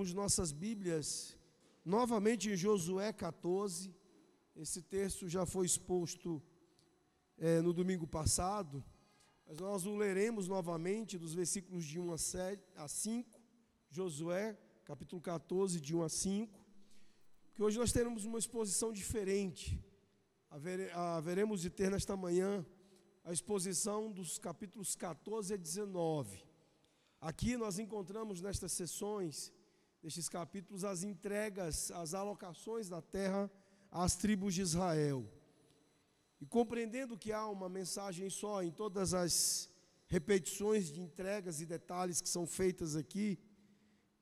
abrirmos nossas Bíblias novamente em Josué 14. Esse texto já foi exposto é, no domingo passado, mas nós o leremos novamente dos versículos de 1 a, 7, a 5, Josué, capítulo 14, de 1 a 5, que hoje nós teremos uma exposição diferente. Haveremos de ter nesta manhã a exposição dos capítulos 14 a 19. Aqui nós encontramos nestas sessões, nestes capítulos, as entregas, as alocações da terra às tribos de Israel. E compreendendo que há uma mensagem só em todas as repetições de entregas e detalhes que são feitas aqui,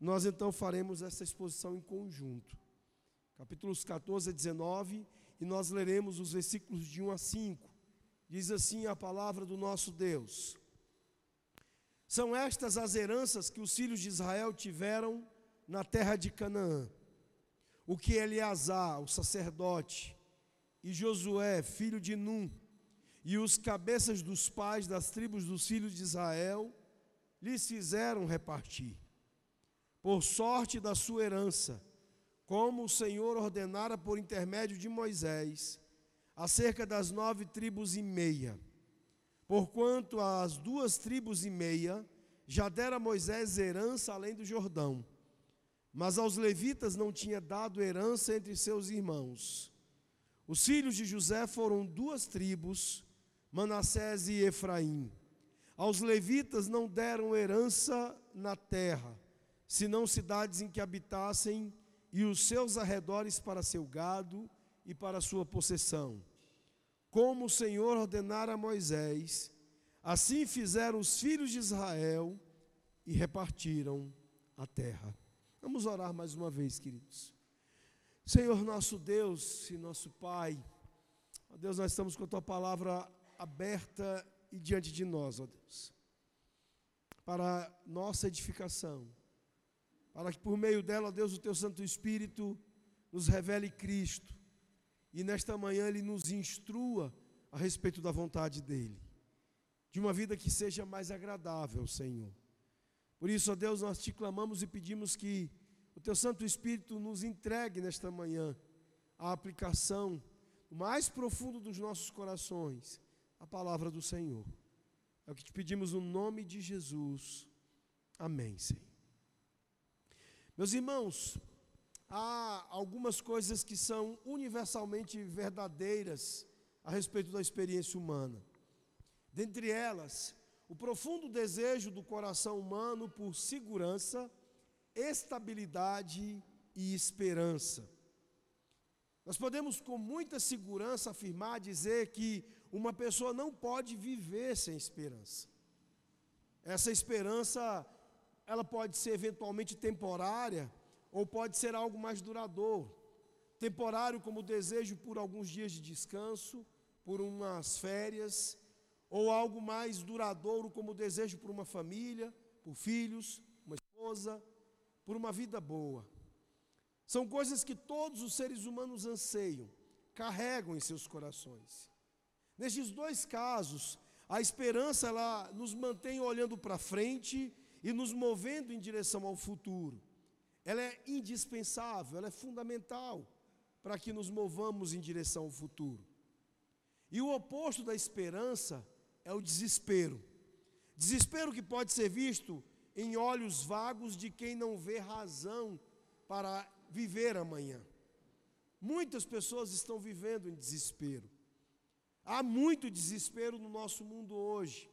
nós então faremos essa exposição em conjunto. Capítulos 14 a 19, e nós leremos os versículos de 1 a 5. Diz assim a palavra do nosso Deus: São estas as heranças que os filhos de Israel tiveram na terra de Canaã. O que Eleazar, o sacerdote, e Josué, filho de Num, e os cabeças dos pais das tribos dos filhos de Israel, lhes fizeram repartir, por sorte da sua herança, como o Senhor ordenara por intermédio de Moisés, acerca das nove tribos e meia. Porquanto as duas tribos e meia já dera Moisés herança além do Jordão, mas aos levitas não tinha dado herança entre seus irmãos os filhos de José foram duas tribos, Manassés e Efraim. Aos levitas não deram herança na terra, senão cidades em que habitassem e os seus arredores para seu gado e para sua possessão. Como o Senhor ordenara a Moisés, assim fizeram os filhos de Israel e repartiram a terra. Vamos orar mais uma vez, queridos. Senhor nosso Deus e nosso Pai, ó Deus, nós estamos com a tua palavra aberta e diante de nós, ó Deus, para nossa edificação, para que por meio dela, ó Deus, o teu Santo Espírito nos revele Cristo e nesta manhã ele nos instrua a respeito da vontade dele, de uma vida que seja mais agradável, Senhor. Por isso, ó Deus, nós te clamamos e pedimos que o teu Santo Espírito nos entregue nesta manhã a aplicação mais profundo dos nossos corações, a palavra do Senhor. É o que te pedimos no nome de Jesus. Amém, Senhor. Meus irmãos, há algumas coisas que são universalmente verdadeiras a respeito da experiência humana. Dentre elas, o profundo desejo do coração humano por segurança estabilidade e esperança. Nós podemos com muita segurança afirmar, dizer que uma pessoa não pode viver sem esperança. Essa esperança, ela pode ser eventualmente temporária ou pode ser algo mais duradouro. Temporário como o desejo por alguns dias de descanso, por umas férias, ou algo mais duradouro como o desejo por uma família, por filhos, uma esposa, por uma vida boa. São coisas que todos os seres humanos anseiam, carregam em seus corações. Nestes dois casos, a esperança ela nos mantém olhando para frente e nos movendo em direção ao futuro. Ela é indispensável, ela é fundamental para que nos movamos em direção ao futuro. E o oposto da esperança é o desespero. Desespero que pode ser visto em olhos vagos de quem não vê razão para viver amanhã. Muitas pessoas estão vivendo em desespero. Há muito desespero no nosso mundo hoje.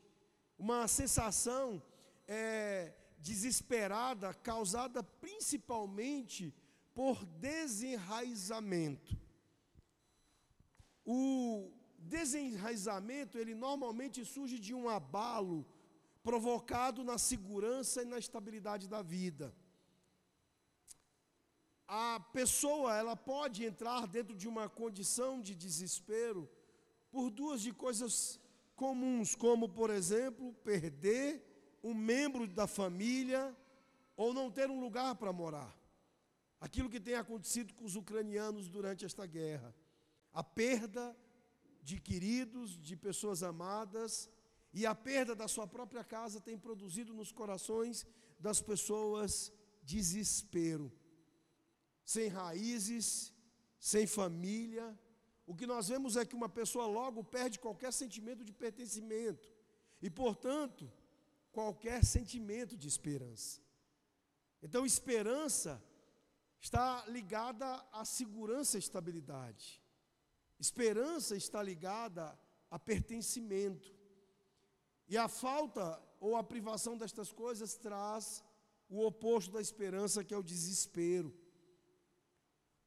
Uma sensação é, desesperada causada principalmente por desenraizamento. O desenraizamento, ele normalmente surge de um abalo provocado na segurança e na estabilidade da vida. A pessoa, ela pode entrar dentro de uma condição de desespero por duas de coisas comuns, como por exemplo, perder um membro da família ou não ter um lugar para morar. Aquilo que tem acontecido com os ucranianos durante esta guerra. A perda de queridos, de pessoas amadas, e a perda da sua própria casa tem produzido nos corações das pessoas desespero, sem raízes, sem família. O que nós vemos é que uma pessoa logo perde qualquer sentimento de pertencimento e, portanto, qualquer sentimento de esperança. Então, esperança está ligada à segurança e estabilidade. Esperança está ligada a pertencimento. E a falta ou a privação destas coisas traz o oposto da esperança, que é o desespero.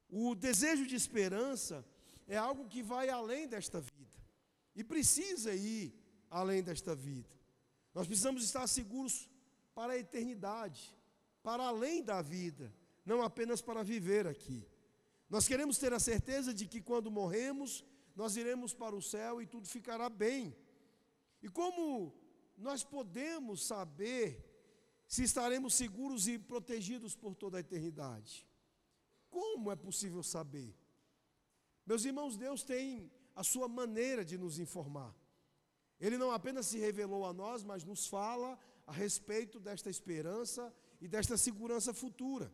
O desejo de esperança é algo que vai além desta vida e precisa ir além desta vida. Nós precisamos estar seguros para a eternidade, para além da vida, não apenas para viver aqui. Nós queremos ter a certeza de que quando morremos, nós iremos para o céu e tudo ficará bem. E como nós podemos saber se estaremos seguros e protegidos por toda a eternidade? Como é possível saber? Meus irmãos, Deus tem a sua maneira de nos informar. Ele não apenas se revelou a nós, mas nos fala a respeito desta esperança e desta segurança futura.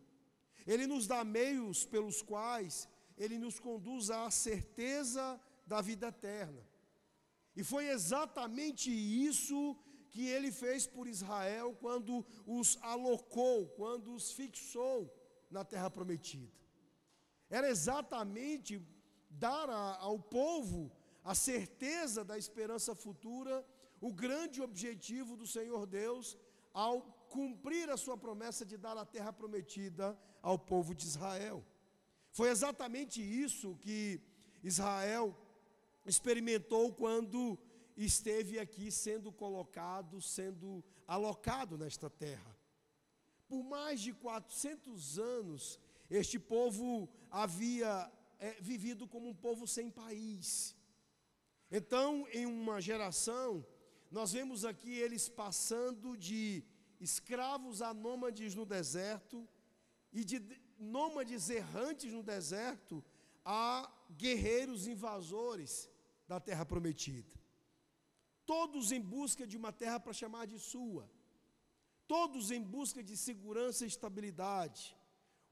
Ele nos dá meios pelos quais ele nos conduz à certeza da vida eterna. E foi exatamente isso que ele fez por Israel quando os alocou, quando os fixou na terra prometida. Era exatamente dar a, ao povo a certeza da esperança futura, o grande objetivo do Senhor Deus ao cumprir a sua promessa de dar a terra prometida ao povo de Israel. Foi exatamente isso que Israel experimentou quando esteve aqui sendo colocado, sendo alocado nesta terra. Por mais de 400 anos, este povo havia é, vivido como um povo sem país. Então, em uma geração, nós vemos aqui eles passando de escravos a nômades no deserto e de nômades errantes no deserto a guerreiros invasores da terra prometida. Todos em busca de uma terra para chamar de sua. Todos em busca de segurança e estabilidade.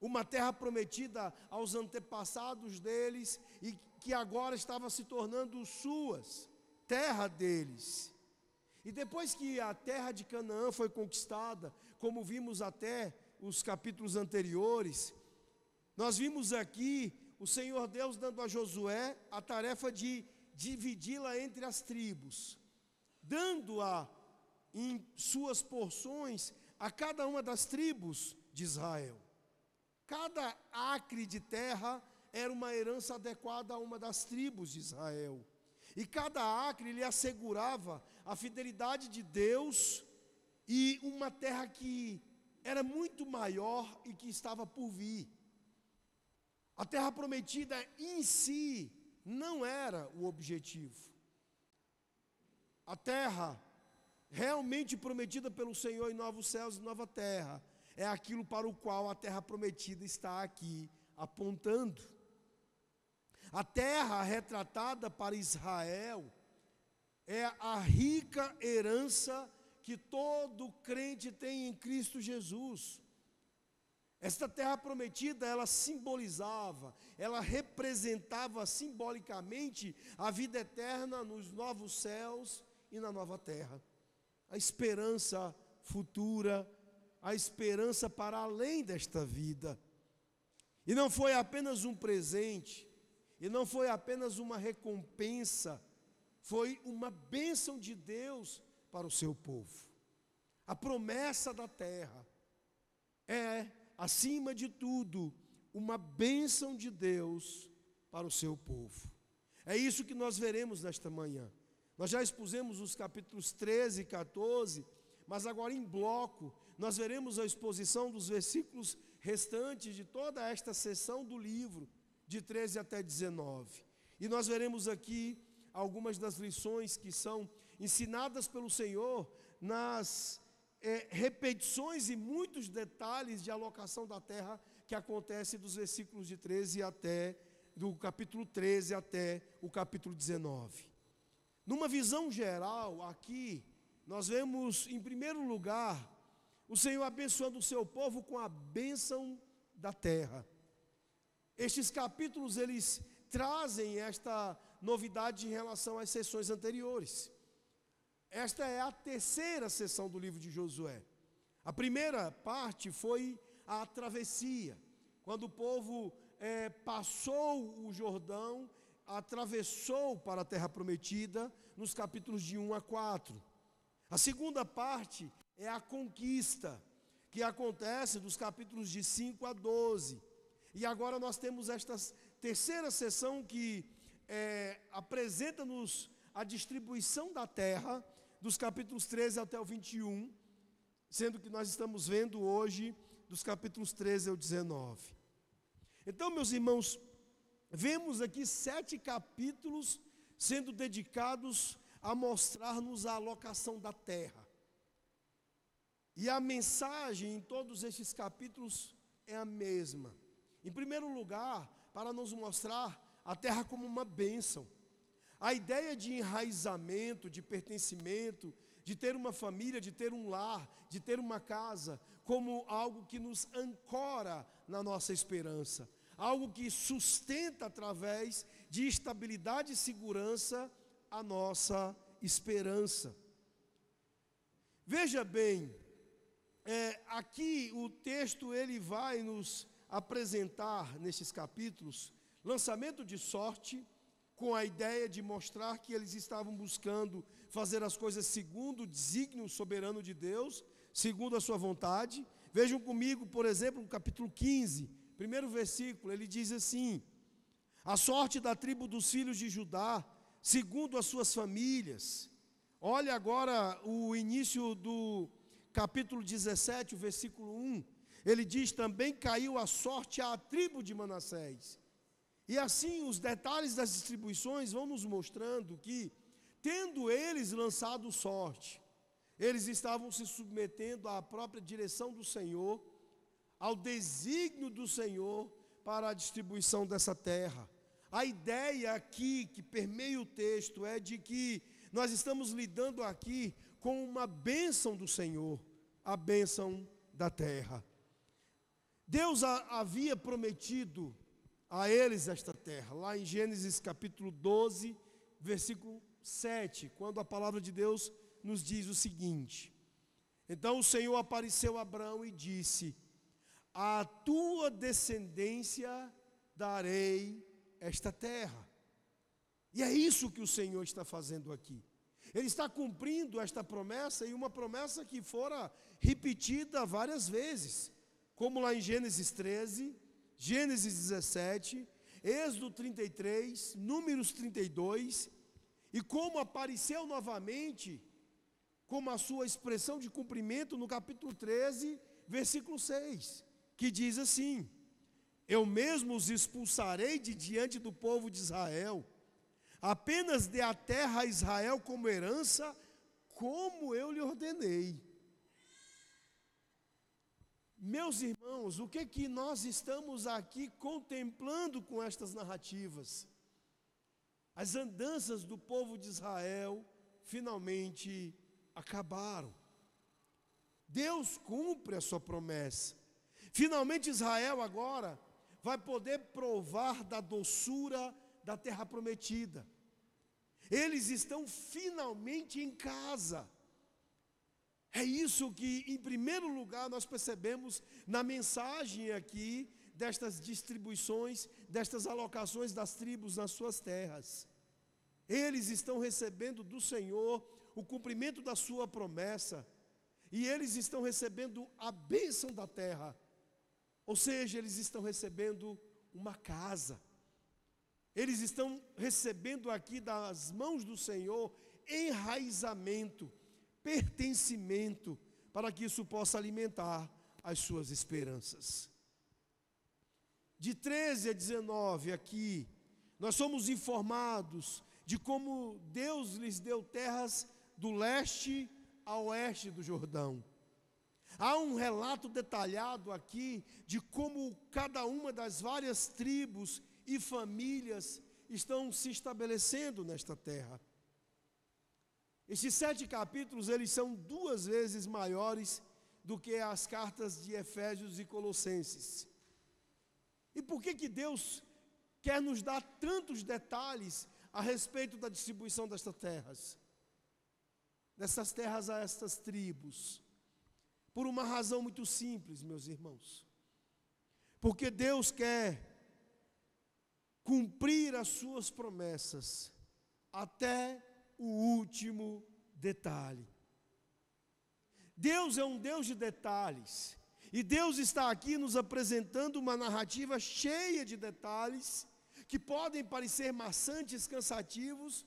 Uma terra prometida aos antepassados deles e que agora estava se tornando suas, terra deles. E depois que a terra de Canaã foi conquistada, como vimos até os capítulos anteriores, nós vimos aqui o Senhor Deus dando a Josué a tarefa de dividi-la entre as tribos, dando-a em suas porções a cada uma das tribos de Israel. Cada acre de terra era uma herança adequada a uma das tribos de Israel. E cada acre lhe assegurava a fidelidade de Deus e uma terra que era muito maior e que estava por vir. A terra prometida em si não era o objetivo. A terra realmente prometida pelo Senhor em novos céus e nova terra é aquilo para o qual a terra prometida está aqui apontando. A terra retratada para Israel é a rica herança que todo crente tem em Cristo Jesus. Esta terra prometida, ela simbolizava, ela representava simbolicamente a vida eterna nos novos céus e na nova terra. A esperança futura, a esperança para além desta vida. E não foi apenas um presente, e não foi apenas uma recompensa, foi uma bênção de Deus para o seu povo. A promessa da terra é acima de tudo, uma bênção de Deus para o seu povo. É isso que nós veremos nesta manhã. Nós já expusemos os capítulos 13 e 14, mas agora em bloco, nós veremos a exposição dos versículos restantes de toda esta sessão do livro, de 13 até 19. E nós veremos aqui algumas das lições que são ensinadas pelo Senhor nas é, repetições e muitos detalhes de alocação da terra que acontece dos versículos de 13 até do capítulo 13 até o capítulo 19. Numa visão geral, aqui nós vemos em primeiro lugar o Senhor abençoando o seu povo com a bênção da terra. Estes capítulos eles trazem esta novidade em relação às sessões anteriores. Esta é a terceira sessão do livro de Josué. A primeira parte foi a travessia, quando o povo é, passou o Jordão, atravessou para a terra prometida, nos capítulos de 1 a 4. A segunda parte é a conquista, que acontece dos capítulos de 5 a 12. E agora nós temos esta terceira sessão que é, apresenta-nos a distribuição da terra, dos capítulos 13 até o 21, sendo que nós estamos vendo hoje dos capítulos 13 ao 19. Então, meus irmãos, vemos aqui sete capítulos sendo dedicados a mostrar-nos a alocação da terra. E a mensagem em todos estes capítulos é a mesma. Em primeiro lugar, para nos mostrar a terra como uma bênção. A ideia de enraizamento, de pertencimento, de ter uma família, de ter um lar, de ter uma casa, como algo que nos ancora na nossa esperança, algo que sustenta através de estabilidade e segurança a nossa esperança. Veja bem, é, aqui o texto ele vai nos apresentar nesses capítulos lançamento de sorte, com a ideia de mostrar que eles estavam buscando fazer as coisas segundo o desígnio soberano de Deus, segundo a sua vontade. Vejam comigo, por exemplo, no capítulo 15, primeiro versículo, ele diz assim: A sorte da tribo dos filhos de Judá, segundo as suas famílias. Olha agora o início do capítulo 17, o versículo 1. Ele diz: Também caiu a sorte à tribo de Manassés. E assim, os detalhes das distribuições vão nos mostrando que, tendo eles lançado sorte, eles estavam se submetendo à própria direção do Senhor, ao desígnio do Senhor para a distribuição dessa terra. A ideia aqui que permeia o texto é de que nós estamos lidando aqui com uma bênção do Senhor, a bênção da terra. Deus havia prometido a eles esta terra. Lá em Gênesis capítulo 12, versículo 7, quando a palavra de Deus nos diz o seguinte: Então o Senhor apareceu a Abraão e disse: A tua descendência darei esta terra. E é isso que o Senhor está fazendo aqui. Ele está cumprindo esta promessa e uma promessa que fora repetida várias vezes, como lá em Gênesis 13, Gênesis 17, Êxodo 33, Números 32, e como apareceu novamente, como a sua expressão de cumprimento no capítulo 13, versículo 6, que diz assim: Eu mesmo os expulsarei de diante do povo de Israel, apenas dê a terra a Israel como herança, como eu lhe ordenei. Meus irmãos, o que que nós estamos aqui contemplando com estas narrativas? As andanças do povo de Israel finalmente acabaram. Deus cumpre a sua promessa. Finalmente Israel agora vai poder provar da doçura da terra prometida. Eles estão finalmente em casa. É isso que, em primeiro lugar, nós percebemos na mensagem aqui destas distribuições, destas alocações das tribos nas suas terras. Eles estão recebendo do Senhor o cumprimento da sua promessa, e eles estão recebendo a bênção da terra, ou seja, eles estão recebendo uma casa, eles estão recebendo aqui das mãos do Senhor enraizamento, pertencimento, para que isso possa alimentar as suas esperanças. De 13 a 19 aqui, nós somos informados de como Deus lhes deu terras do leste a oeste do Jordão. Há um relato detalhado aqui de como cada uma das várias tribos e famílias estão se estabelecendo nesta terra. Estes sete capítulos, eles são duas vezes maiores do que as cartas de Efésios e Colossenses. E por que que Deus quer nos dar tantos detalhes a respeito da distribuição destas terras? Dessas terras a estas tribos. Por uma razão muito simples, meus irmãos. Porque Deus quer cumprir as suas promessas até o último detalhe. Deus é um Deus de detalhes. E Deus está aqui nos apresentando uma narrativa cheia de detalhes que podem parecer maçantes, cansativos,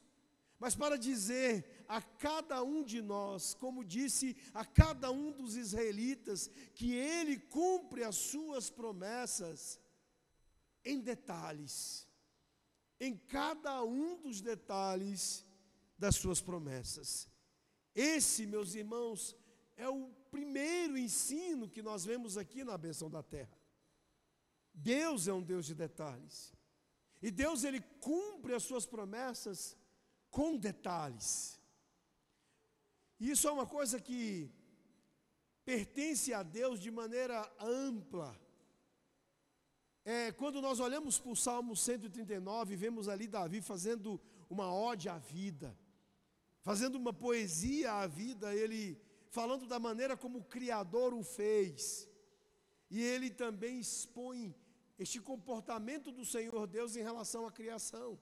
mas para dizer a cada um de nós, como disse a cada um dos israelitas, que ele cumpre as suas promessas em detalhes, em cada um dos detalhes das suas promessas. Esse, meus irmãos, é o primeiro ensino que nós vemos aqui na benção da terra. Deus é um Deus de detalhes. E Deus ele cumpre as suas promessas com detalhes. E isso é uma coisa que pertence a Deus de maneira ampla. É, quando nós olhamos para o Salmo 139, vemos ali Davi fazendo uma ode à vida, fazendo uma poesia à vida, ele falando da maneira como o Criador o fez. E ele também expõe este comportamento do Senhor Deus em relação à criação.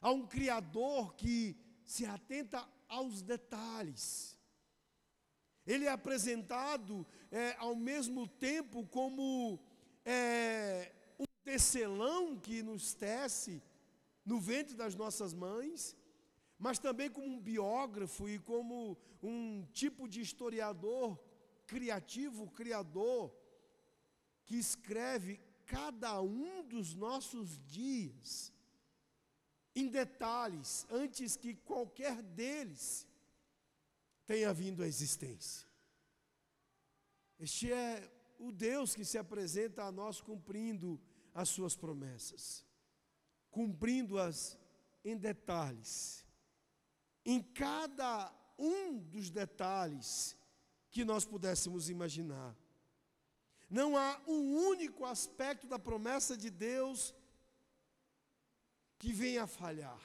Há um Criador que se atenta aos detalhes. Ele é apresentado é, ao mesmo tempo como é, um tecelão que nos tece no ventre das nossas mães, mas também como um biógrafo e como um tipo de historiador criativo, criador, que escreve cada um dos nossos dias em detalhes, antes que qualquer deles tenha vindo à existência. Este é o Deus que se apresenta a nós cumprindo as suas promessas, cumprindo-as em detalhes em cada um dos detalhes que nós pudéssemos imaginar. Não há um único aspecto da promessa de Deus que venha a falhar.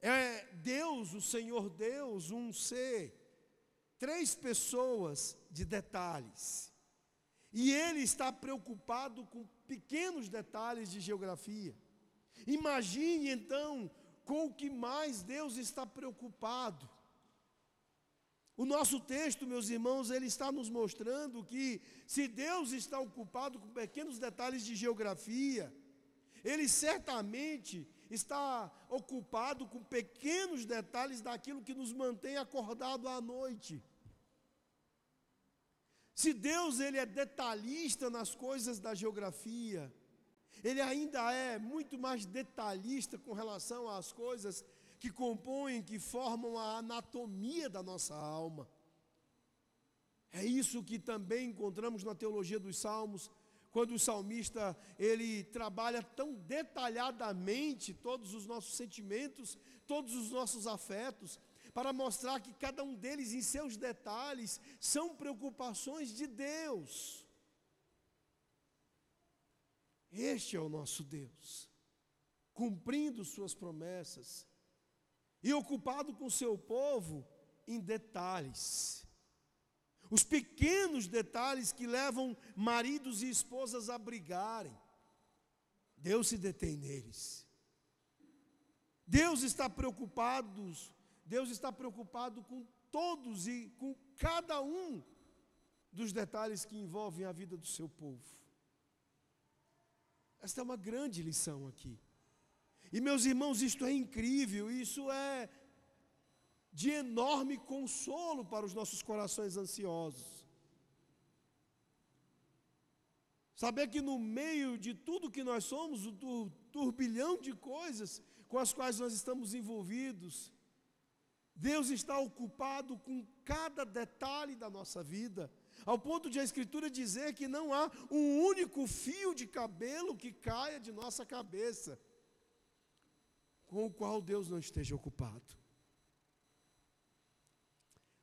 É Deus, o Senhor Deus, um ser, três pessoas de detalhes. E Ele está preocupado com pequenos detalhes de geografia. Imagine então com o que mais Deus está preocupado. O nosso texto, meus irmãos, ele está nos mostrando que se Deus está ocupado com pequenos detalhes de geografia, ele certamente está ocupado com pequenos detalhes daquilo que nos mantém acordado à noite. Se Deus ele é detalhista nas coisas da geografia, ele ainda é muito mais detalhista com relação às coisas que compõem, que formam a anatomia da nossa alma. É isso que também encontramos na teologia dos Salmos, quando o salmista ele trabalha tão detalhadamente todos os nossos sentimentos, todos os nossos afetos, para mostrar que cada um deles em seus detalhes são preocupações de Deus. Este é o nosso Deus, cumprindo Suas promessas e ocupado com seu povo em detalhes. Os pequenos detalhes que levam maridos e esposas a brigarem. Deus se detém neles. Deus está preocupado, Deus está preocupado com todos e com cada um dos detalhes que envolvem a vida do seu povo. Esta é uma grande lição aqui. E meus irmãos, isto é incrível, isso é de enorme consolo para os nossos corações ansiosos. Saber que no meio de tudo que nós somos, o turbilhão de coisas com as quais nós estamos envolvidos, Deus está ocupado com cada detalhe da nossa vida ao ponto de a Escritura dizer que não há um único fio de cabelo que caia de nossa cabeça, com o qual Deus não esteja ocupado.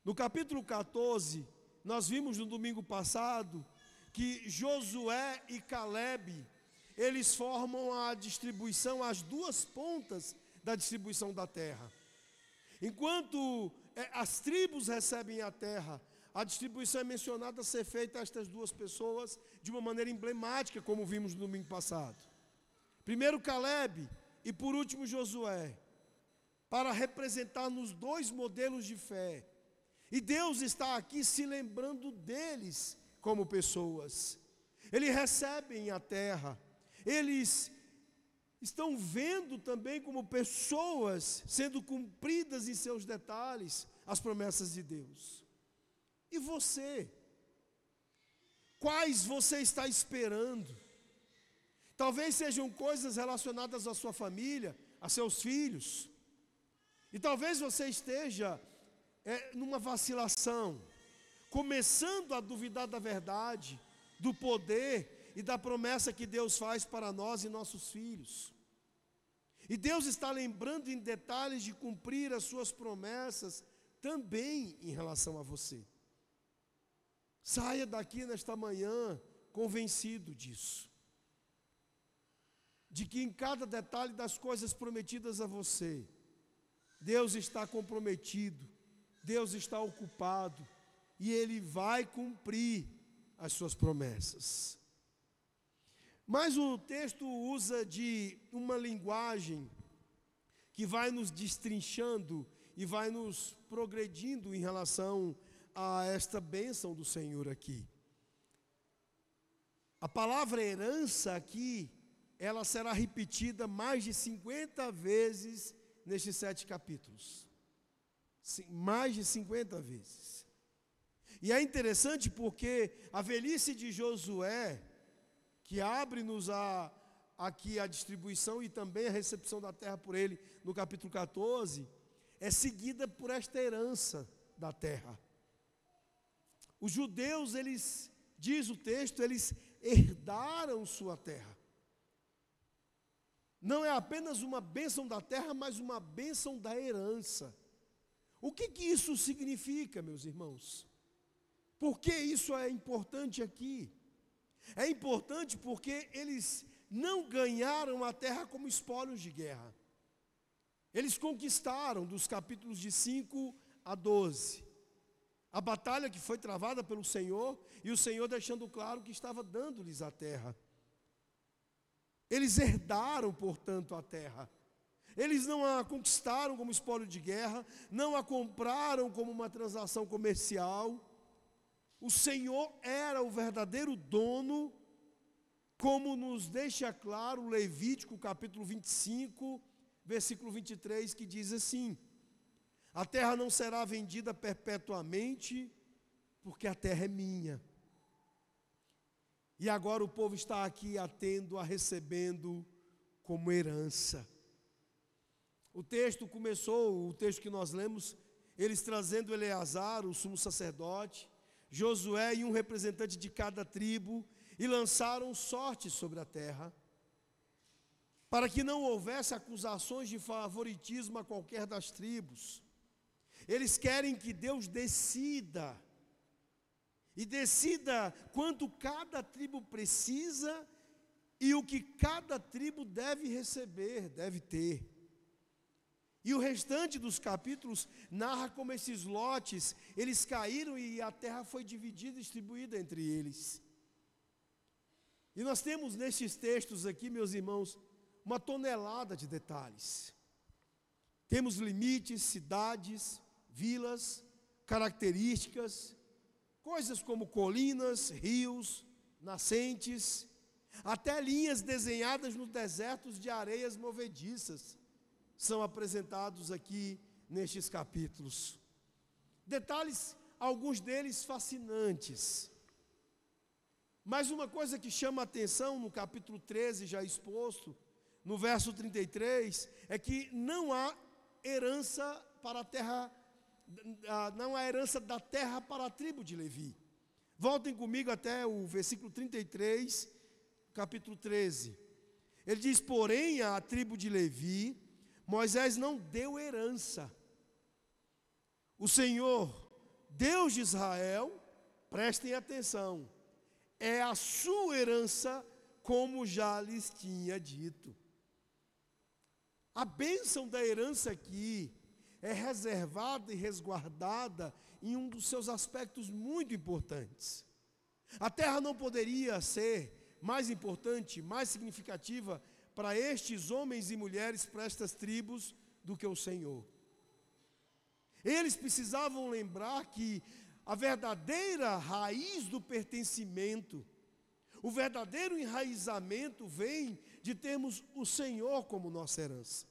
No capítulo 14, nós vimos no domingo passado que Josué e Caleb, eles formam a distribuição, as duas pontas da distribuição da terra. Enquanto é, as tribos recebem a terra, a distribuição é mencionada ser feita a estas duas pessoas de uma maneira emblemática, como vimos no domingo passado. Primeiro Caleb e por último Josué, para representar nos dois modelos de fé. E Deus está aqui se lembrando deles como pessoas. Eles recebem a terra, eles estão vendo também como pessoas sendo cumpridas em seus detalhes as promessas de Deus. E você? Quais você está esperando? Talvez sejam coisas relacionadas à sua família, a seus filhos. E talvez você esteja é, numa vacilação começando a duvidar da verdade, do poder e da promessa que Deus faz para nós e nossos filhos. E Deus está lembrando em detalhes de cumprir as suas promessas também em relação a você. Saia daqui nesta manhã convencido disso. De que em cada detalhe das coisas prometidas a você, Deus está comprometido, Deus está ocupado, e ele vai cumprir as suas promessas. Mas o texto usa de uma linguagem que vai nos destrinchando e vai nos progredindo em relação a esta bênção do Senhor aqui. A palavra herança aqui, ela será repetida mais de 50 vezes nestes sete capítulos. Mais de 50 vezes. E é interessante porque a velhice de Josué, que abre-nos a, aqui a distribuição e também a recepção da terra por ele, no capítulo 14, é seguida por esta herança da terra. Os judeus, eles, diz o texto, eles herdaram sua terra. Não é apenas uma bênção da terra, mas uma bênção da herança. O que, que isso significa, meus irmãos? Por que isso é importante aqui? É importante porque eles não ganharam a terra como espólios de guerra. Eles conquistaram dos capítulos de 5 a 12. A batalha que foi travada pelo Senhor e o Senhor deixando claro que estava dando-lhes a terra. Eles herdaram, portanto, a terra. Eles não a conquistaram como espólio de guerra, não a compraram como uma transação comercial o Senhor era o verdadeiro dono, como nos deixa claro Levítico capítulo 25, versículo 23, que diz assim: A terra não será vendida perpetuamente, porque a terra é minha. E agora o povo está aqui atendo a recebendo como herança. O texto começou, o texto que nós lemos, eles trazendo Eleazar, o sumo sacerdote, Josué e um representante de cada tribo, e lançaram sorte sobre a terra, para que não houvesse acusações de favoritismo a qualquer das tribos. Eles querem que Deus decida, e decida quanto cada tribo precisa e o que cada tribo deve receber, deve ter. E o restante dos capítulos narra como esses lotes, eles caíram e a terra foi dividida e distribuída entre eles. E nós temos nestes textos aqui, meus irmãos, uma tonelada de detalhes. Temos limites, cidades, vilas, características, coisas como colinas, rios, nascentes, até linhas desenhadas nos desertos de areias movediças são apresentados aqui nestes capítulos. Detalhes, alguns deles fascinantes. Mas uma coisa que chama a atenção no capítulo 13, já exposto, no verso 33, é que não há herança para a terra, não há herança da terra para a tribo de Levi. Voltem comigo até o versículo 33, capítulo 13. Ele diz: Porém, a tribo de Levi Moisés não deu herança. O Senhor, Deus de Israel, prestem atenção, é a sua herança, como já lhes tinha dito. A bênção da herança aqui é reservada e resguardada em um dos seus aspectos muito importantes. A terra não poderia ser mais importante, mais significativa para estes homens e mulheres, para estas tribos, do que o Senhor. Eles precisavam lembrar que a verdadeira raiz do pertencimento, o verdadeiro enraizamento vem de termos o Senhor como nossa herança.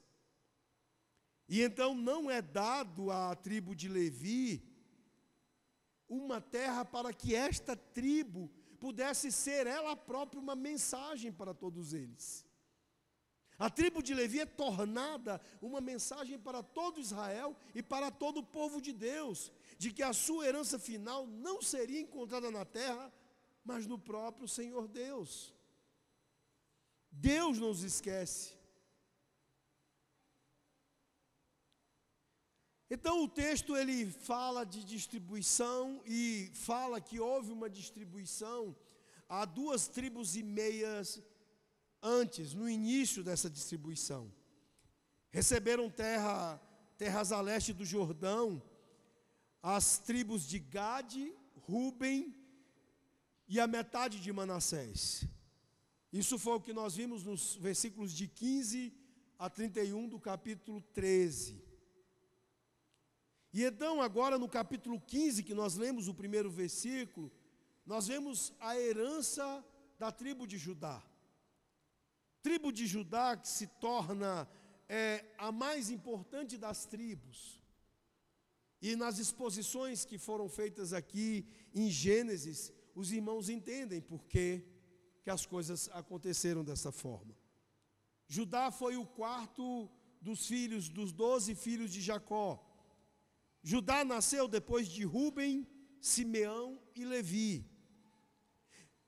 E então não é dado à tribo de Levi uma terra para que esta tribo pudesse ser ela própria uma mensagem para todos eles. A tribo de Levi é tornada uma mensagem para todo Israel e para todo o povo de Deus, de que a sua herança final não seria encontrada na terra, mas no próprio Senhor Deus. Deus nos esquece. Então o texto ele fala de distribuição e fala que houve uma distribuição a duas tribos e meias antes, no início dessa distribuição. Receberam terra, terras a leste do Jordão, as tribos de Gade, Ruben e a metade de Manassés. Isso foi o que nós vimos nos versículos de 15 a 31 do capítulo 13. E então, agora no capítulo 15, que nós lemos o primeiro versículo, nós vemos a herança da tribo de Judá tribo de Judá que se torna é, a mais importante das tribos. E nas exposições que foram feitas aqui em Gênesis, os irmãos entendem por que, que as coisas aconteceram dessa forma. Judá foi o quarto dos filhos, dos doze filhos de Jacó. Judá nasceu depois de Ruben, Simeão e Levi.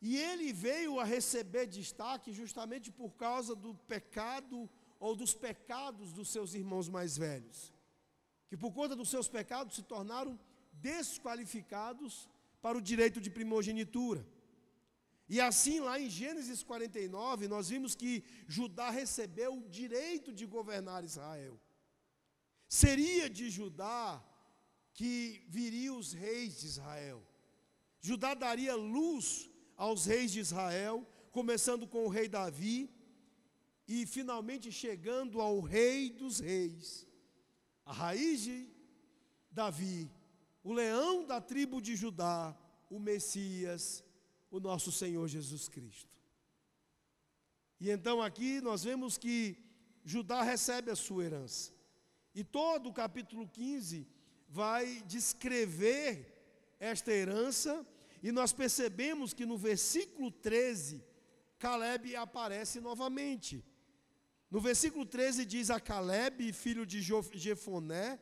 E ele veio a receber destaque justamente por causa do pecado ou dos pecados dos seus irmãos mais velhos, que por conta dos seus pecados se tornaram desqualificados para o direito de primogenitura. E assim, lá em Gênesis 49, nós vimos que Judá recebeu o direito de governar Israel. Seria de Judá que viriam os reis de Israel. Judá daria luz aos reis de Israel, começando com o rei Davi e finalmente chegando ao rei dos reis, a raiz de Davi, o leão da tribo de Judá, o Messias, o nosso Senhor Jesus Cristo. E então aqui nós vemos que Judá recebe a sua herança. E todo o capítulo 15 vai descrever esta herança e nós percebemos que no versículo 13, Caleb aparece novamente. No versículo 13 diz a Caleb, filho de Jefoné,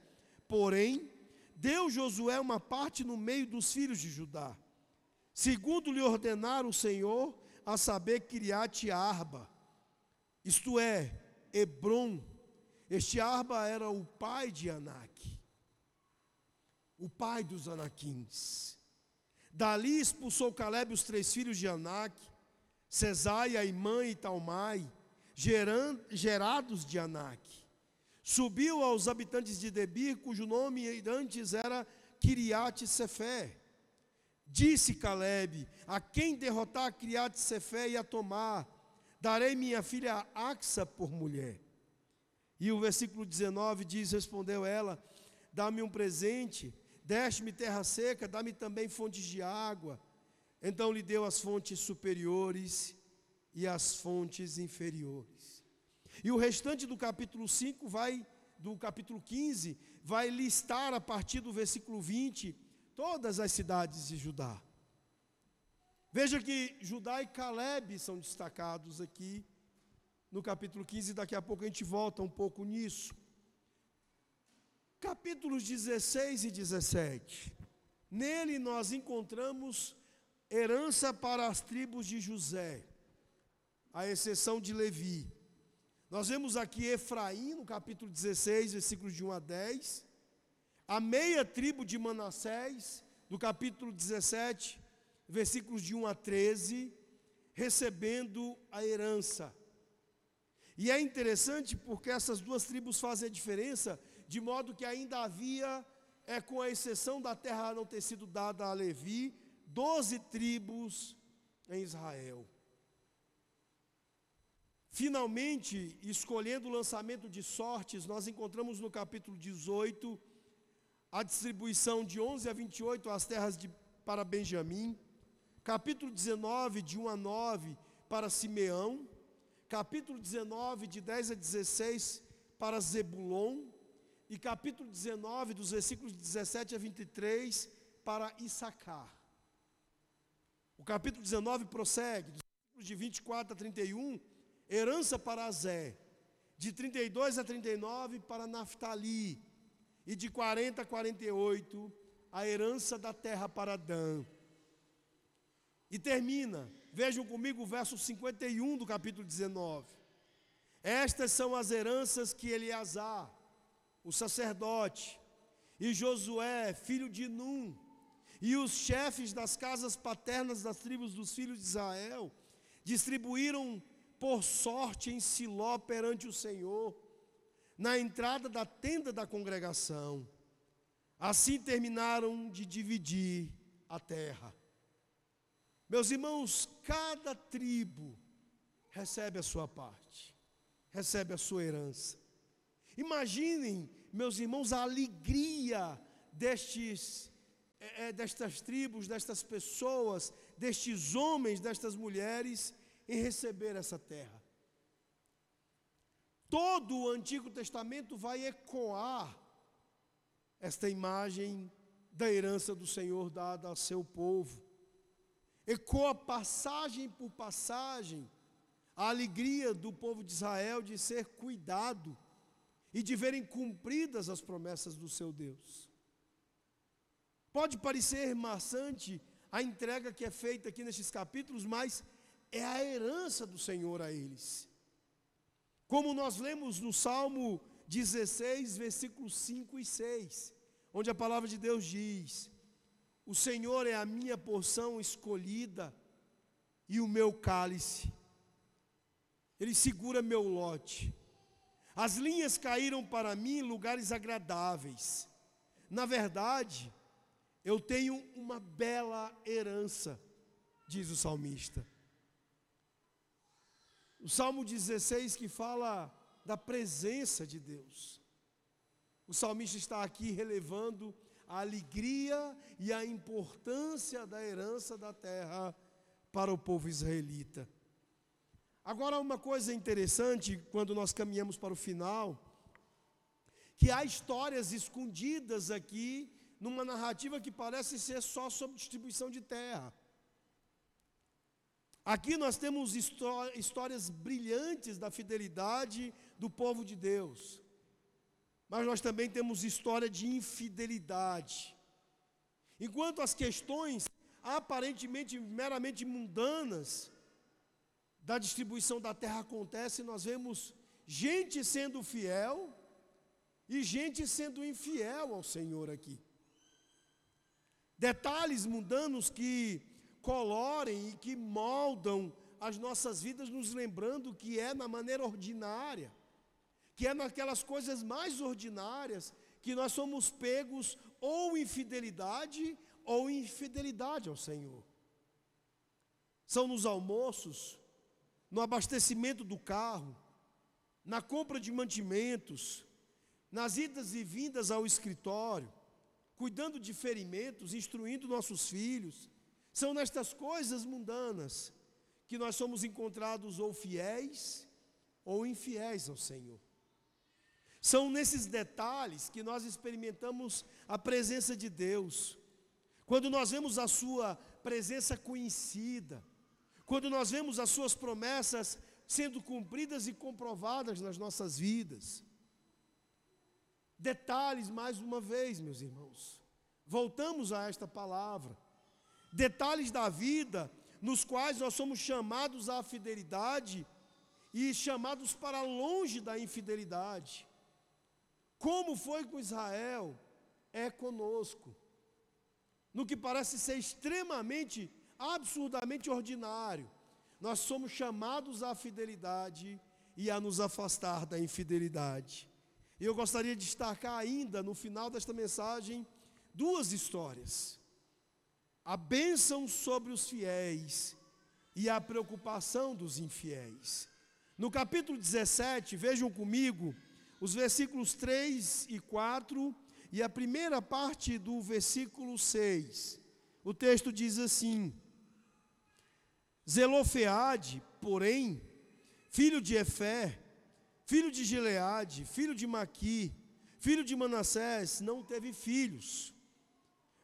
porém, deu Josué uma parte no meio dos filhos de Judá, segundo lhe ordenar o Senhor, a saber, Criate Arba, isto é, Hebron. Este Arba era o pai de Anak, o pai dos Anaquins. Dali expulsou Caleb os três filhos de Anak, Cesaia, Imã e Talmai, gerados de Anak. Subiu aos habitantes de Debir, cujo nome antes era Kiriat Sefé. Disse Caleb: A quem derrotar Kiriat Sefé e a tomar, darei minha filha Axa por mulher. E o versículo 19 diz: Respondeu ela: Dá-me um presente Deste-me terra seca, dá-me também fontes de água. Então lhe deu as fontes superiores e as fontes inferiores. E o restante do capítulo 5 vai, do capítulo 15, vai listar a partir do versículo 20 todas as cidades de Judá. Veja que Judá e Caleb são destacados aqui no capítulo 15, daqui a pouco a gente volta um pouco nisso capítulos 16 e 17. Nele nós encontramos herança para as tribos de José, à exceção de Levi. Nós vemos aqui Efraim, no capítulo 16, versículos de 1 a 10, a meia tribo de Manassés, do capítulo 17, versículos de 1 a 13, recebendo a herança. E é interessante porque essas duas tribos fazem a diferença, de modo que ainda havia, é, com a exceção da terra não ter sido dada a Levi, doze tribos em Israel. Finalmente, escolhendo o lançamento de sortes, nós encontramos no capítulo 18 a distribuição de 11 a 28 as terras de, para Benjamim, capítulo 19, de 1 a 9, para Simeão, capítulo 19, de 10 a 16, para Zebulon, e capítulo 19, dos versículos 17 a 23, para Issacar. O capítulo 19 prossegue, dos versículos de 24 a 31, herança para Zé, de 32 a 39 para Naftali, e de 40 a 48 a herança da terra para Dan. E termina, vejam comigo o verso 51 do capítulo 19. Estas são as heranças que Eleazar, o sacerdote, e Josué, filho de Num, e os chefes das casas paternas das tribos dos filhos de Israel, distribuíram por sorte em Siló perante o Senhor, na entrada da tenda da congregação. Assim terminaram de dividir a terra. Meus irmãos, cada tribo recebe a sua parte, recebe a sua herança. Imaginem, meus irmãos, a alegria destes, é, é, destas tribos, destas pessoas, destes homens, destas mulheres, em receber essa terra. Todo o Antigo Testamento vai ecoar esta imagem da herança do Senhor dada ao seu povo ecoa passagem por passagem a alegria do povo de Israel de ser cuidado e de verem cumpridas as promessas do seu Deus. Pode parecer maçante a entrega que é feita aqui nestes capítulos, mas é a herança do Senhor a eles. Como nós lemos no Salmo 16, versículos 5 e 6, onde a palavra de Deus diz: o Senhor é a minha porção escolhida e o meu cálice. Ele segura meu lote. As linhas caíram para mim em lugares agradáveis. Na verdade, eu tenho uma bela herança, diz o salmista. O Salmo 16 que fala da presença de Deus. O salmista está aqui relevando a alegria e a importância da herança da terra para o povo israelita. Agora, uma coisa interessante quando nós caminhamos para o final, que há histórias escondidas aqui numa narrativa que parece ser só sobre distribuição de terra. Aqui nós temos histórias brilhantes da fidelidade do povo de Deus mas nós também temos história de infidelidade. Enquanto as questões aparentemente meramente mundanas da distribuição da terra acontecem, nós vemos gente sendo fiel e gente sendo infiel ao Senhor aqui. Detalhes mundanos que colorem e que moldam as nossas vidas, nos lembrando que é na maneira ordinária que é naquelas coisas mais ordinárias que nós somos pegos ou em fidelidade ou infidelidade ao Senhor. São nos almoços, no abastecimento do carro, na compra de mantimentos, nas idas e vindas ao escritório, cuidando de ferimentos, instruindo nossos filhos. São nestas coisas mundanas que nós somos encontrados ou fiéis ou infiéis ao Senhor. São nesses detalhes que nós experimentamos a presença de Deus. Quando nós vemos a Sua presença conhecida, quando nós vemos as Suas promessas sendo cumpridas e comprovadas nas nossas vidas. Detalhes, mais uma vez, meus irmãos. Voltamos a esta palavra. Detalhes da vida nos quais nós somos chamados à fidelidade e chamados para longe da infidelidade. Como foi com Israel, é conosco. no que parece ser extremamente, absurdamente ordinário, nós somos chamados à fidelidade e a nos afastar da infidelidade. E eu gostaria de destacar ainda, no final desta mensagem, duas histórias: a bênção sobre os fiéis e a preocupação dos infiéis. No capítulo 17, vejam comigo os versículos 3 e 4 e a primeira parte do versículo 6. O texto diz assim: Zelofeade, porém, filho de Efé, filho de Gileade, filho de Maqui, filho de Manassés, não teve filhos,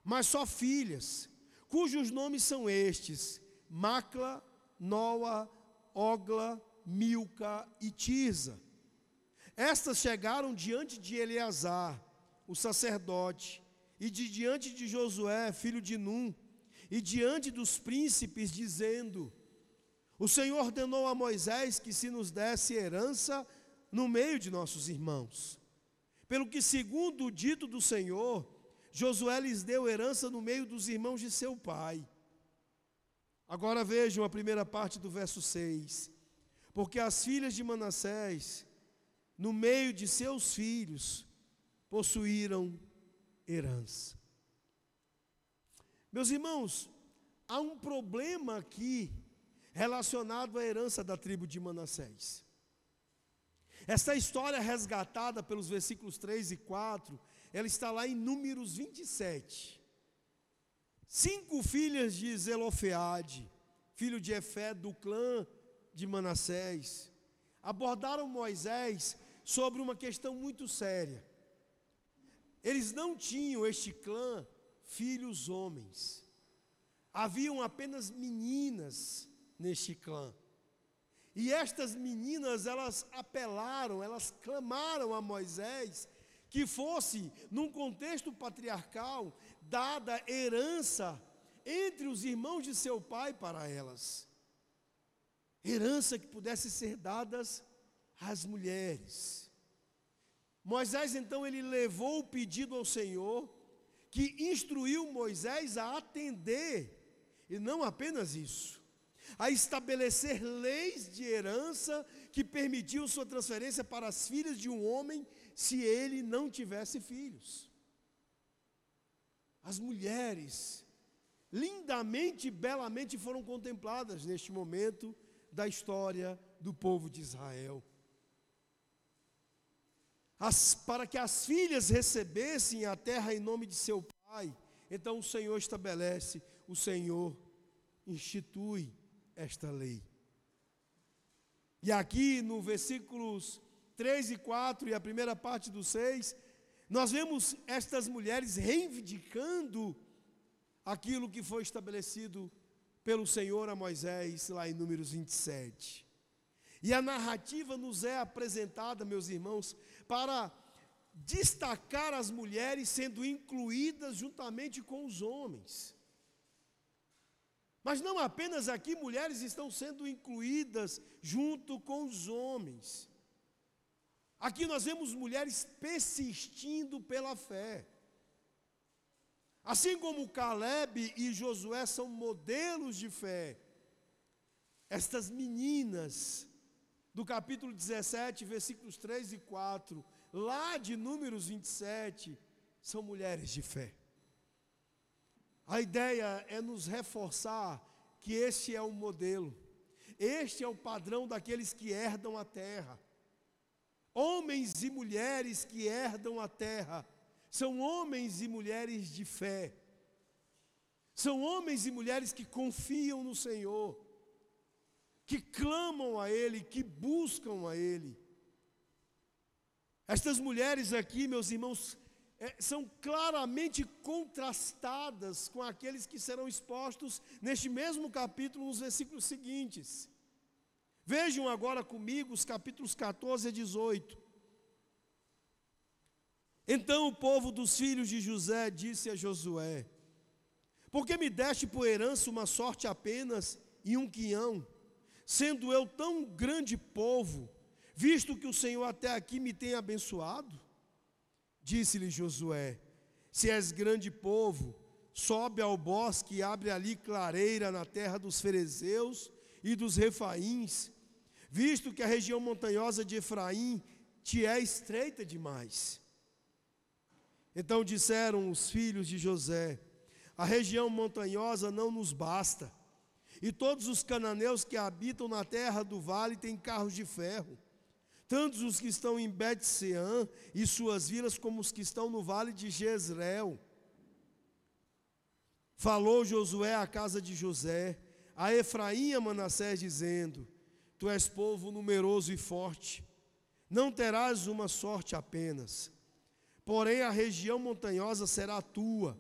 mas só filhas, cujos nomes são estes: Macla, Noa, Ogla, Milca e Tirza. Estas chegaram diante de Eleazar, o sacerdote, e de diante de Josué, filho de Num, e diante dos príncipes, dizendo: O Senhor ordenou a Moisés que se nos desse herança no meio de nossos irmãos. Pelo que, segundo o dito do Senhor, Josué lhes deu herança no meio dos irmãos de seu pai. Agora vejam a primeira parte do verso 6. Porque as filhas de Manassés, no meio de seus filhos, possuíram herança. Meus irmãos, há um problema aqui relacionado à herança da tribo de Manassés. Esta história resgatada pelos versículos 3 e 4, ela está lá em Números 27. Cinco filhas de Zelofeade, filho de Efé do clã de Manassés, abordaram Moisés sobre uma questão muito séria. Eles não tinham este clã filhos homens. Haviam apenas meninas neste clã. E estas meninas, elas apelaram, elas clamaram a Moisés que fosse, num contexto patriarcal, dada herança entre os irmãos de seu pai para elas herança que pudesse ser dadas às mulheres. Moisés então ele levou o pedido ao Senhor, que instruiu Moisés a atender, e não apenas isso, a estabelecer leis de herança que permitiam sua transferência para as filhas de um homem se ele não tivesse filhos. As mulheres, lindamente e belamente foram contempladas neste momento da história do povo de Israel. As, para que as filhas recebessem a terra em nome de seu pai, então o Senhor estabelece, o Senhor institui esta lei. E aqui no versículos 3 e 4 e a primeira parte do 6, nós vemos estas mulheres reivindicando aquilo que foi estabelecido pelo Senhor a Moisés, lá em Números 27. E a narrativa nos é apresentada, meus irmãos, para destacar as mulheres sendo incluídas juntamente com os homens. Mas não apenas aqui mulheres estão sendo incluídas junto com os homens. Aqui nós vemos mulheres persistindo pela fé. Assim como Caleb e Josué são modelos de fé, estas meninas do capítulo 17, versículos 3 e 4, lá de Números 27, são mulheres de fé. A ideia é nos reforçar que este é o modelo, este é o padrão daqueles que herdam a terra. Homens e mulheres que herdam a terra são homens e mulheres de fé. São homens e mulheres que confiam no Senhor, que clamam a Ele, que buscam a Ele. Estas mulheres aqui, meus irmãos, é, são claramente contrastadas com aqueles que serão expostos neste mesmo capítulo, nos versículos seguintes. Vejam agora comigo os capítulos 14 a 18. Então o povo dos filhos de José disse a Josué: Por que me deste por herança uma sorte apenas e um quinhão, sendo eu tão grande povo, visto que o Senhor até aqui me tem abençoado? Disse-lhe Josué: Se és grande povo, sobe ao bosque e abre ali clareira na terra dos ferezeus e dos refaíns, visto que a região montanhosa de Efraim te é estreita demais. Então disseram os filhos de José: A região montanhosa não nos basta, e todos os cananeus que habitam na terra do vale têm carros de ferro, tanto os que estão em Bet-Sean e suas vilas, como os que estão no vale de Jezreel. Falou Josué à casa de José, a Efraim e a Manassés, dizendo: Tu és povo numeroso e forte, não terás uma sorte apenas, porém a região montanhosa será tua,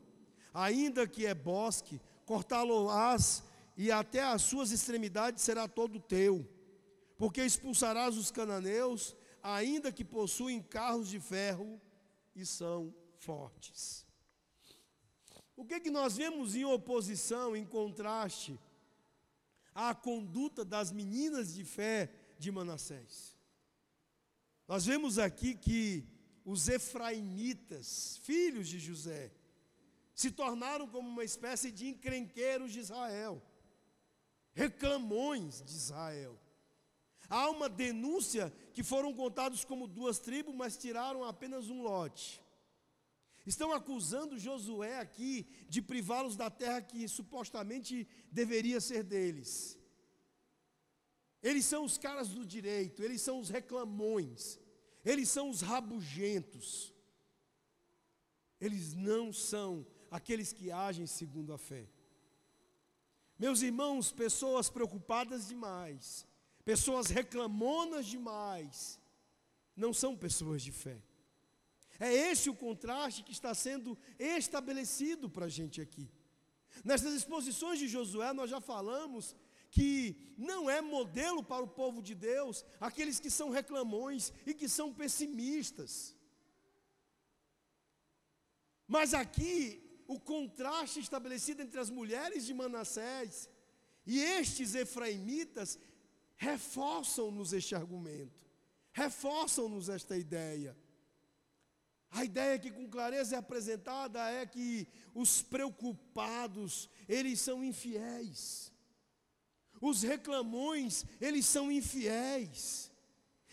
ainda que é bosque, cortá-lo-ás e até as suas extremidades será todo teu, porque expulsarás os cananeus, ainda que possuem carros de ferro e são fortes. O que, que nós vemos em oposição, em contraste, à conduta das meninas de fé de Manassés? Nós vemos aqui que os efraimitas, filhos de José, se tornaram como uma espécie de encrenqueiros de Israel, reclamões de Israel. Há uma denúncia que foram contados como duas tribos, mas tiraram apenas um lote. Estão acusando Josué aqui de privá-los da terra que supostamente deveria ser deles. Eles são os caras do direito, eles são os reclamões, eles são os rabugentos. Eles não são aqueles que agem segundo a fé. Meus irmãos, pessoas preocupadas demais, pessoas reclamonas demais, não são pessoas de fé. É esse o contraste que está sendo estabelecido para a gente aqui. Nessas exposições de Josué, nós já falamos que não é modelo para o povo de Deus aqueles que são reclamões e que são pessimistas. Mas aqui, o contraste estabelecido entre as mulheres de Manassés e estes efraimitas reforçam-nos este argumento, reforçam-nos esta ideia. A ideia que com clareza é apresentada é que os preocupados, eles são infiéis. Os reclamões, eles são infiéis.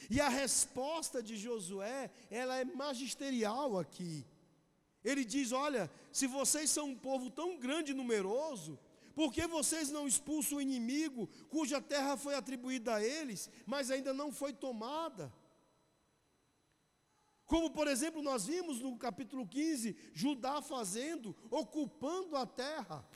E a resposta de Josué, ela é magisterial aqui. Ele diz: Olha, se vocês são um povo tão grande e numeroso, por que vocês não expulsam o inimigo, cuja terra foi atribuída a eles, mas ainda não foi tomada? Como, por exemplo, nós vimos no capítulo 15, Judá fazendo, ocupando a terra.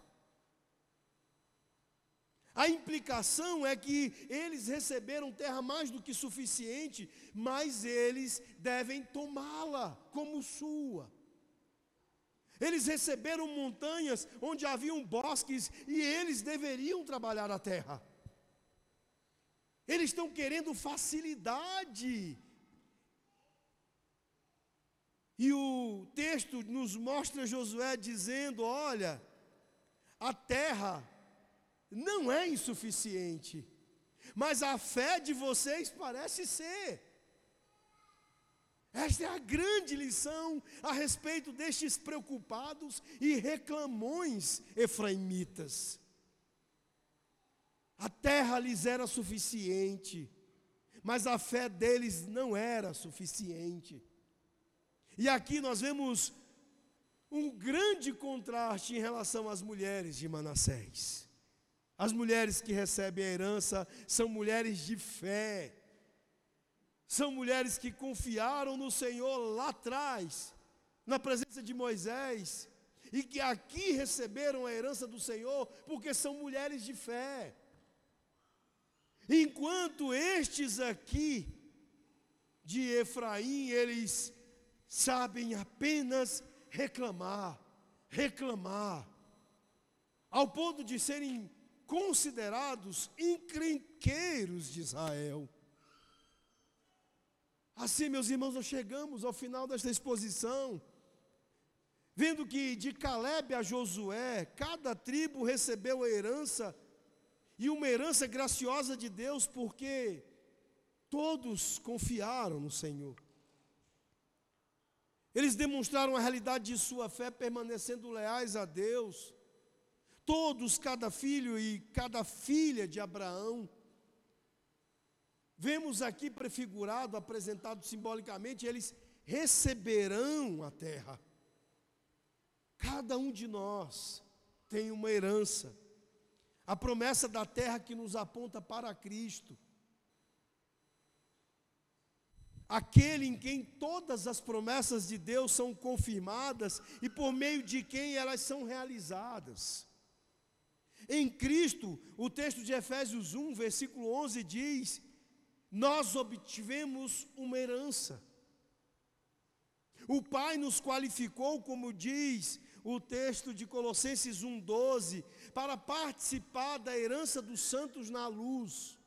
A implicação é que eles receberam terra mais do que suficiente, mas eles devem tomá-la como sua. Eles receberam montanhas onde haviam bosques e eles deveriam trabalhar a terra. Eles estão querendo facilidade e o texto nos mostra Josué dizendo: olha, a terra não é insuficiente, mas a fé de vocês parece ser. Esta é a grande lição a respeito destes preocupados e reclamões efraimitas. A terra lhes era suficiente, mas a fé deles não era suficiente. E aqui nós vemos um grande contraste em relação às mulheres de Manassés. As mulheres que recebem a herança são mulheres de fé, são mulheres que confiaram no Senhor lá atrás, na presença de Moisés, e que aqui receberam a herança do Senhor, porque são mulheres de fé. Enquanto estes aqui, de Efraim, eles sabem apenas reclamar, reclamar, ao ponto de serem considerados encrenqueiros de Israel. Assim, meus irmãos, nós chegamos ao final desta exposição, vendo que de Caleb a Josué, cada tribo recebeu a herança, e uma herança graciosa de Deus, porque todos confiaram no Senhor. Eles demonstraram a realidade de sua fé, permanecendo leais a Deus. Todos, cada filho e cada filha de Abraão. Vemos aqui prefigurado, apresentado simbolicamente, eles receberão a terra. Cada um de nós tem uma herança. A promessa da terra que nos aponta para Cristo. Aquele em quem todas as promessas de Deus são confirmadas e por meio de quem elas são realizadas. Em Cristo, o texto de Efésios 1, versículo 11 diz: Nós obtivemos uma herança. O Pai nos qualificou, como diz o texto de Colossenses 1,12, para participar da herança dos santos na luz.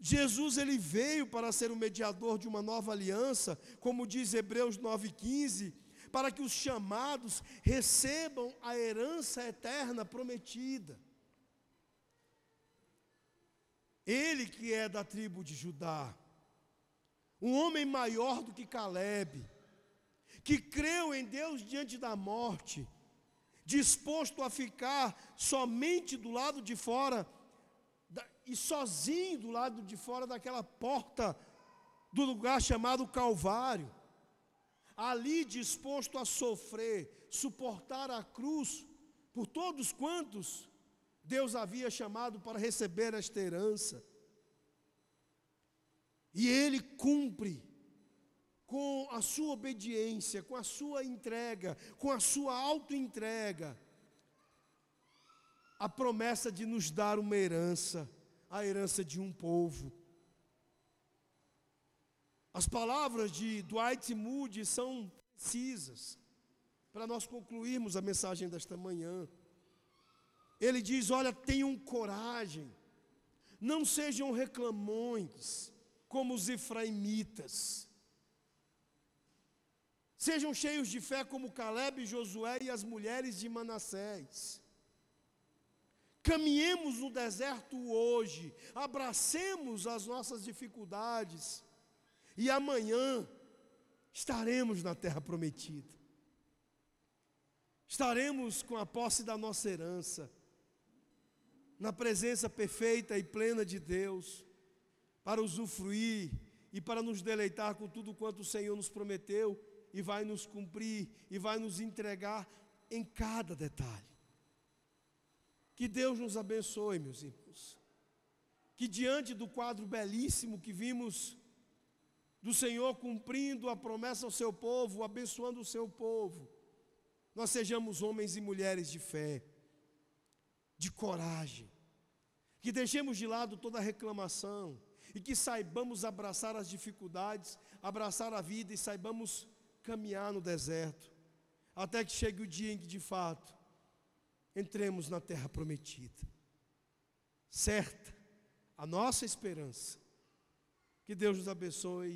Jesus ele veio para ser o mediador de uma nova aliança, como diz Hebreus 9,15, para que os chamados recebam a herança eterna prometida. Ele que é da tribo de Judá, um homem maior do que Caleb, que creu em Deus diante da morte, disposto a ficar somente do lado de fora e sozinho do lado de fora daquela porta do lugar chamado Calvário, ali disposto a sofrer, suportar a cruz por todos quantos Deus havia chamado para receber esta herança. E ele cumpre com a sua obediência, com a sua entrega, com a sua autoentrega, a promessa de nos dar uma herança, a herança de um povo. As palavras de Dwight Moody são precisas para nós concluirmos a mensagem desta manhã. Ele diz: Olha, tenham coragem, não sejam reclamões como os efraimitas Sejam cheios de fé como Caleb, Josué e as mulheres de Manassés. Caminhemos no deserto hoje, abracemos as nossas dificuldades e amanhã estaremos na terra prometida. Estaremos com a posse da nossa herança, na presença perfeita e plena de Deus, para usufruir e para nos deleitar com tudo quanto o Senhor nos prometeu e vai nos cumprir e vai nos entregar em cada detalhe. Que Deus nos abençoe, meus irmãos. Que diante do quadro belíssimo que vimos do Senhor cumprindo a promessa ao seu povo, abençoando o seu povo, nós sejamos homens e mulheres de fé, de coragem, que deixemos de lado toda reclamação e que saibamos abraçar as dificuldades, abraçar a vida e saibamos caminhar no deserto, até que chegue o dia em que, de fato, entremos na terra prometida. Certa a nossa esperança. Que Deus nos abençoe